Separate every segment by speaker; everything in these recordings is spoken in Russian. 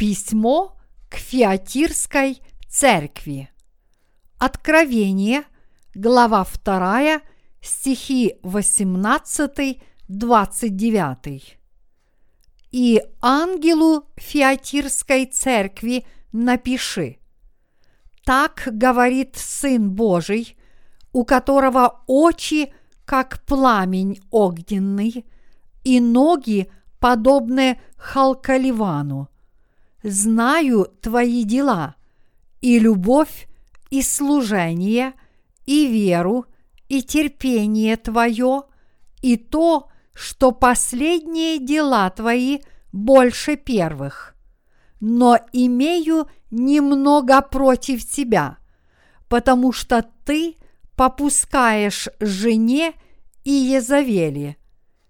Speaker 1: Письмо к Фиатирской церкви. Откровение, глава 2, стихи 18-29. И ангелу Фиатирской церкви напиши. Так говорит Сын Божий, у которого очи, как пламень огненный, и ноги, подобны халкаливану – знаю твои дела, и любовь, и служение, и веру, и терпение твое, и то, что последние дела твои больше первых. Но имею немного против тебя, потому что ты попускаешь жене и Езавели,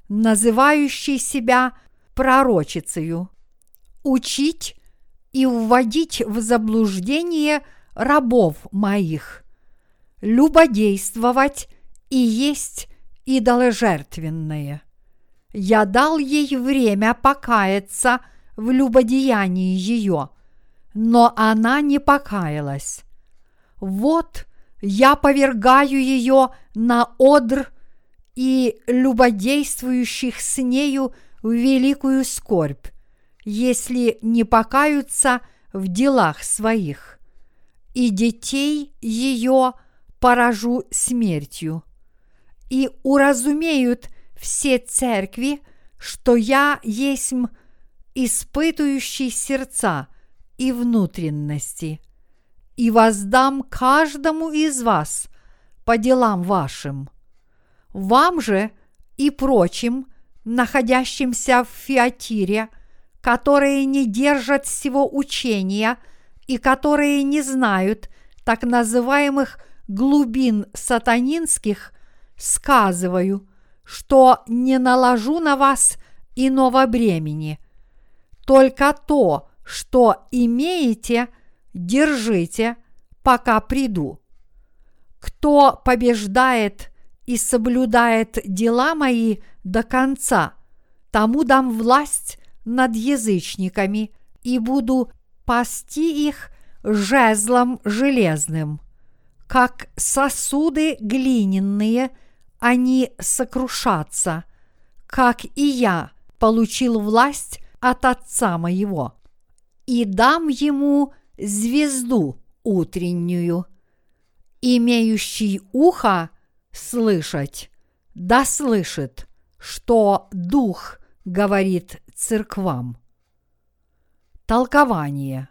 Speaker 1: называющей себя пророчицею, учить и вводить в заблуждение рабов моих, любодействовать и есть идоложертвенное. Я дал ей время покаяться в любодеянии ее, но она не покаялась. Вот я повергаю ее на одр и любодействующих с нею великую скорбь, если не покаются в делах своих, и детей ее поражу смертью. И уразумеют все церкви, что я есть испытывающий сердца и внутренности, и воздам каждому из вас по делам вашим. Вам же и прочим, находящимся в Фиатире – которые не держат всего учения и которые не знают так называемых глубин сатанинских, сказываю, что не наложу на вас иного бремени. Только то, что имеете, держите, пока приду. Кто побеждает и соблюдает дела мои до конца, тому дам власть над язычниками и буду пасти их жезлом железным. Как сосуды глиняные, они сокрушатся, как и я получил власть от Отца моего. И дам ему звезду утреннюю. Имеющий ухо слышать, да слышит, что Дух говорит церквам. Толкование.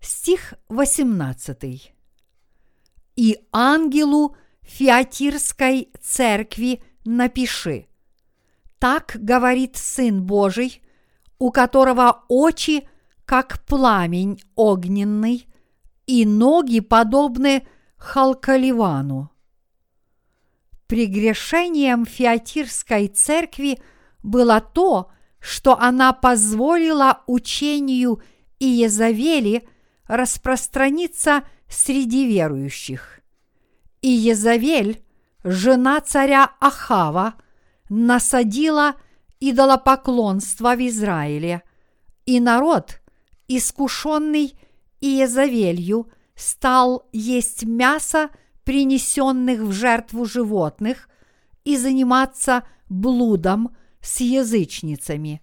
Speaker 1: Стих 18. И ангелу Фиатирской церкви напиши. Так говорит Сын Божий, у которого очи, как пламень огненный, и ноги подобны Халкаливану. Прегрешением Фиатирской церкви было то, что она позволила учению Иезавели распространиться среди верующих. И Езавель, жена царя Ахава, насадила идолопоклонство в Израиле, и народ, искушенный Иезавелью, стал есть мясо принесенных в жертву животных и заниматься блудом – с язычницами,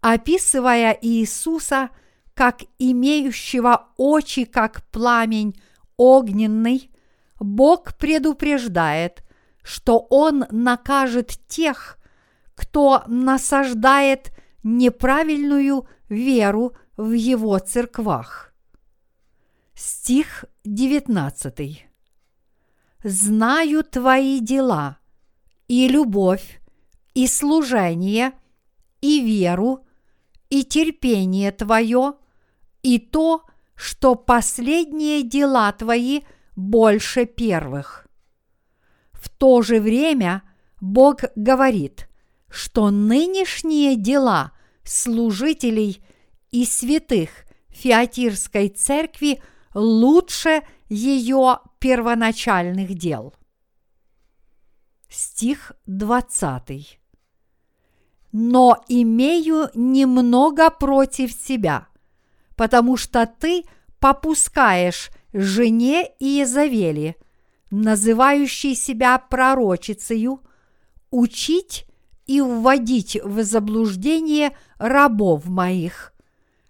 Speaker 1: описывая Иисуса как имеющего очи, как пламень огненный, Бог предупреждает, что Он накажет тех, кто насаждает неправильную веру в Его церквах. Стих 19. «Знаю твои дела и любовь, и служение, и веру, и терпение Твое, и то, что последние дела Твои больше первых. В то же время Бог говорит, что нынешние дела служителей и святых Фиатирской церкви лучше ее первоначальных дел. Стих 20 но имею немного против тебя, потому что ты попускаешь жене Иезавели, называющей себя пророчицею, учить и вводить в заблуждение рабов моих,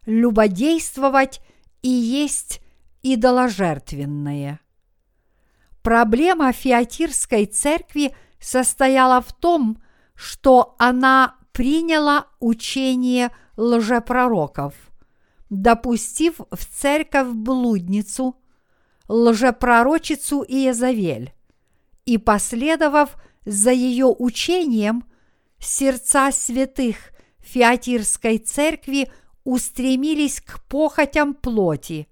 Speaker 1: любодействовать и есть идоложертвенное. Проблема Фиатирской церкви состояла в том, что она приняла учение лжепророков, допустив в церковь блудницу, лжепророчицу Иезавель, и последовав за ее учением, сердца святых Фиатирской церкви устремились к похотям плоти,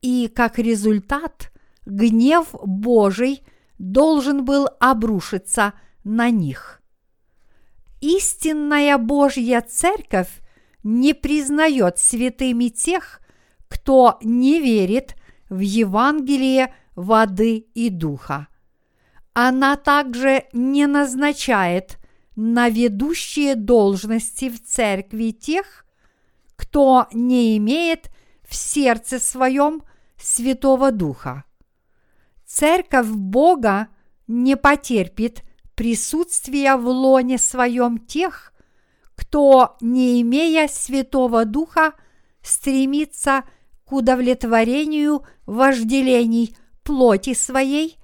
Speaker 1: и как результат гнев Божий должен был обрушиться на них. Истинная Божья церковь не признает святыми тех, кто не верит в Евангелие воды и духа. Она также не назначает на ведущие должности в церкви тех, кто не имеет в сердце своем Святого Духа. Церковь Бога не потерпит присутствия в лоне своем тех, кто, не имея Святого Духа, стремится к удовлетворению вожделений плоти своей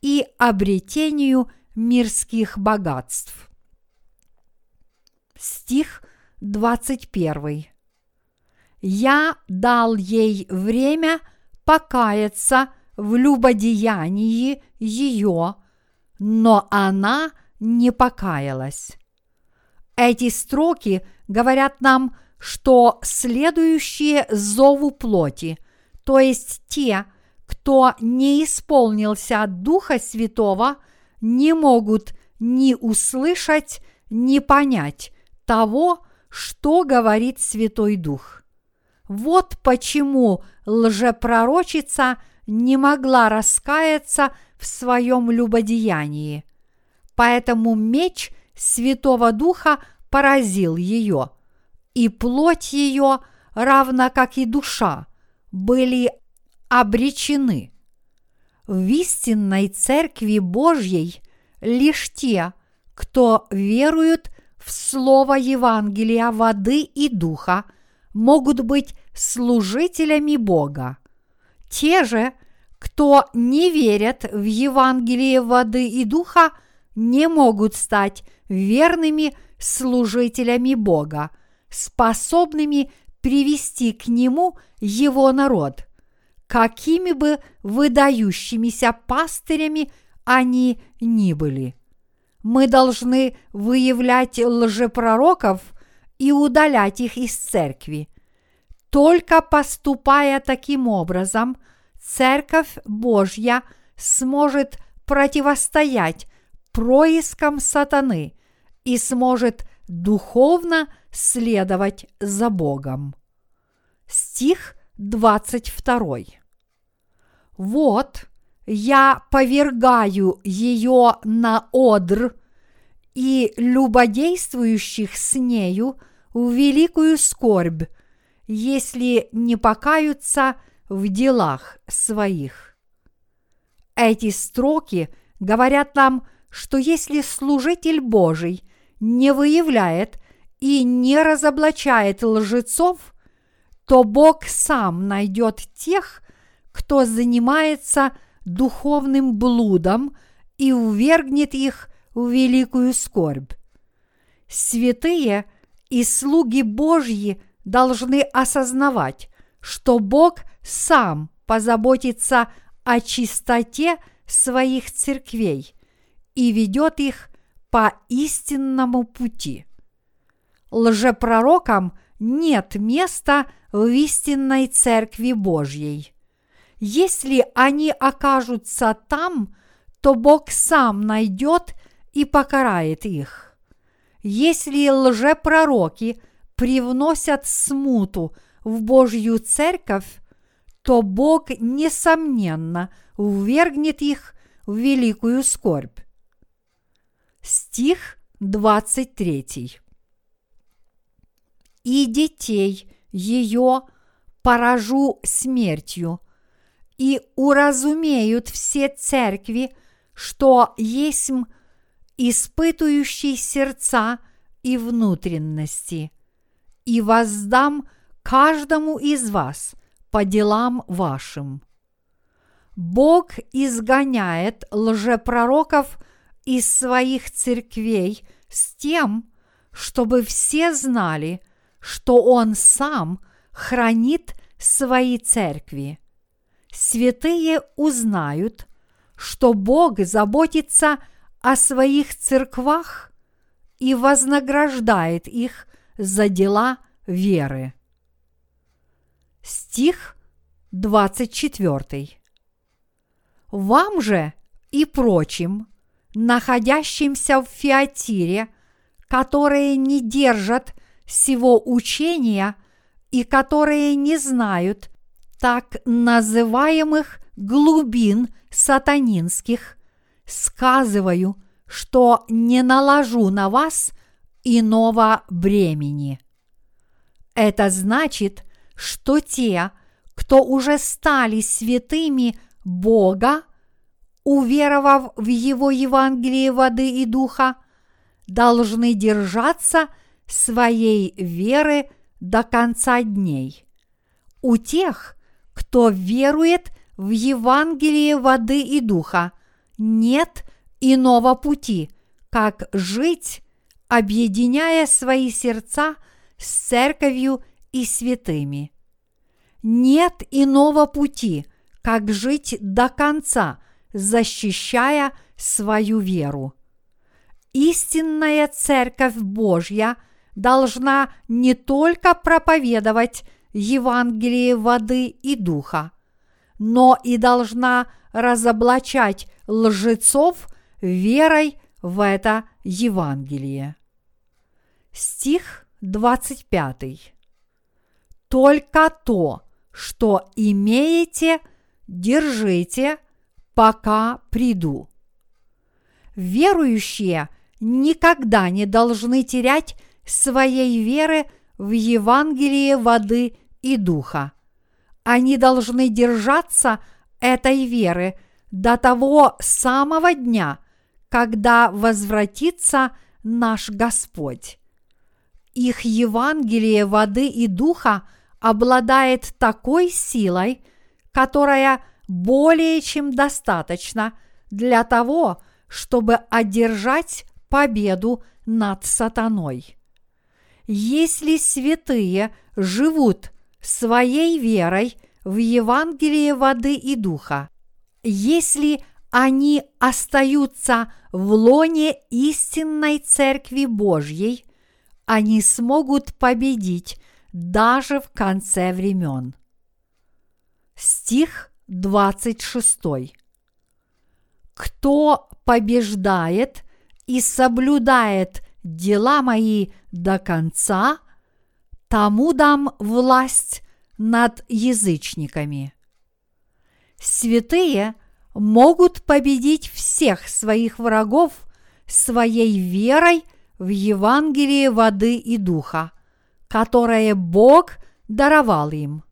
Speaker 1: и обретению мирских богатств. Стих 21. Я дал ей время покаяться в любодеянии ее, но она не покаялась. Эти строки говорят нам, что следующие зову плоти, то есть те, кто не исполнился Духа Святого, не могут ни услышать, ни понять того, что говорит Святой Дух. Вот почему лжепророчица не могла раскаяться в своем любодеянии. Поэтому меч Святого Духа поразил ее, и плоть ее, равно как и душа, были обречены. В истинной Церкви Божьей лишь те, кто веруют в Слово Евангелия воды и духа, могут быть служителями Бога. Те же, кто не верят в Евангелие воды и духа, не могут стать верными служителями Бога, способными привести к Нему Его народ, какими бы выдающимися пастырями они ни были. Мы должны выявлять лжепророков и удалять их из церкви. Только поступая таким образом, Церковь Божья сможет противостоять проискам сатаны и сможет духовно следовать за Богом. Стих 22. Вот я повергаю ее на одр и любодействующих с нею в великую скорбь, если не покаются в делах своих. Эти строки говорят нам, что если служитель Божий не выявляет и не разоблачает лжецов, то Бог сам найдет тех, кто занимается духовным блудом и увергнет их в великую скорбь. Святые и слуги Божьи должны осознавать, что Бог сам позаботится о чистоте своих церквей и ведет их по истинному пути. Лжепророкам нет места в истинной церкви Божьей. Если они окажутся там, то Бог сам найдет и покарает их. Если лжепророки привносят смуту в Божью церковь, то Бог, несомненно, увергнет их в великую скорбь. Стих 23. и детей ее поражу смертью, и уразумеют все церкви, что есть испытующий сердца и внутренности, и воздам каждому из вас по делам вашим. Бог изгоняет лжепророков из своих церквей с тем, чтобы все знали, что Он сам хранит свои церкви. Святые узнают, что Бог заботится о своих церквах и вознаграждает их за дела веры. Стих 24. Вам же и прочим, находящимся в Фиатире, которые не держат всего учения и которые не знают так называемых глубин сатанинских, сказываю, что не наложу на вас иного бремени. Это значит, что те, кто уже стали святыми Бога, уверовав в Его Евангелие воды и духа, должны держаться своей веры до конца дней. У тех, кто верует в Евангелие воды и духа, нет иного пути, как жить, объединяя свои сердца с церковью и святыми. Нет иного пути, как жить до конца, защищая свою веру. Истинная Церковь Божья должна не только проповедовать Евангелие воды и духа, но и должна разоблачать лжецов верой в это Евангелие. Стих 25. Только то, что имеете, держите, пока приду. Верующие никогда не должны терять своей веры в Евангелие воды и духа. Они должны держаться этой веры до того самого дня, когда возвратится наш Господь. Их Евангелие воды и духа обладает такой силой, которая более чем достаточно для того, чтобы одержать победу над сатаной. Если святые живут своей верой в Евангелие воды и духа, если они остаются в лоне истинной Церкви Божьей, они смогут победить даже в конце времен. Стих 26. Кто побеждает и соблюдает дела мои до конца, тому дам власть над язычниками. Святые могут победить всех своих врагов своей верой в Евангелие воды и духа, которое Бог даровал им.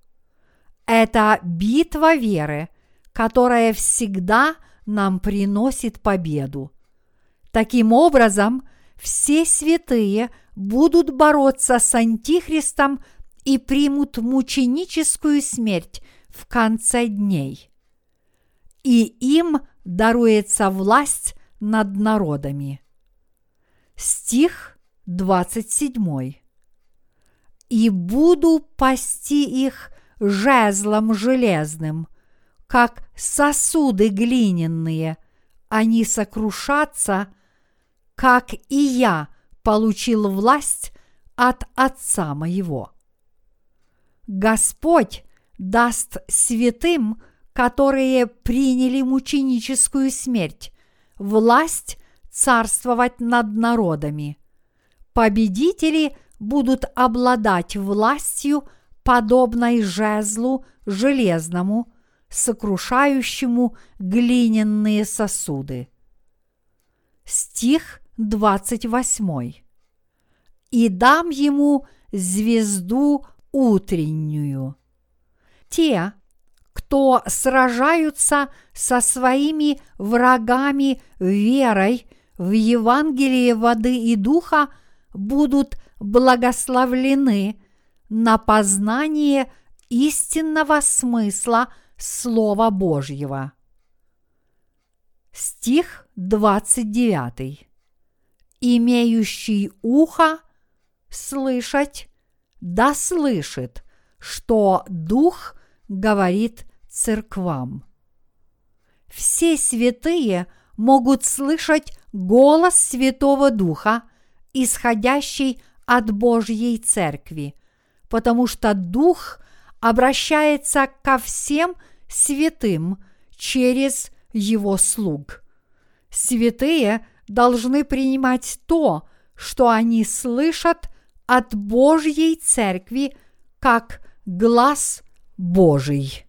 Speaker 1: Это битва веры, которая всегда нам приносит победу. Таким образом, все святые будут бороться с Антихристом и примут мученическую смерть в конце дней. И им даруется власть над народами. Стих 27. «И буду пасти их жезлом железным, как сосуды глиняные, они сокрушатся, как и я получил власть от Отца моего. Господь даст святым, которые приняли мученическую смерть, власть царствовать над народами. Победители будут обладать властью, подобной жезлу железному, сокрушающему глиняные сосуды. Стих 28. «И дам ему звезду утреннюю. Те, кто сражаются со своими врагами верой в Евангелие воды и духа, будут благословлены на познание истинного смысла Слова Божьего. Стих 29. Имеющий ухо слышать, да слышит, что Дух говорит церквам. Все святые могут слышать голос Святого Духа, исходящий от Божьей Церкви, потому что Дух обращается ко всем святым через Его слуг. Святые должны принимать то, что они слышат от Божьей Церкви, как глаз Божий.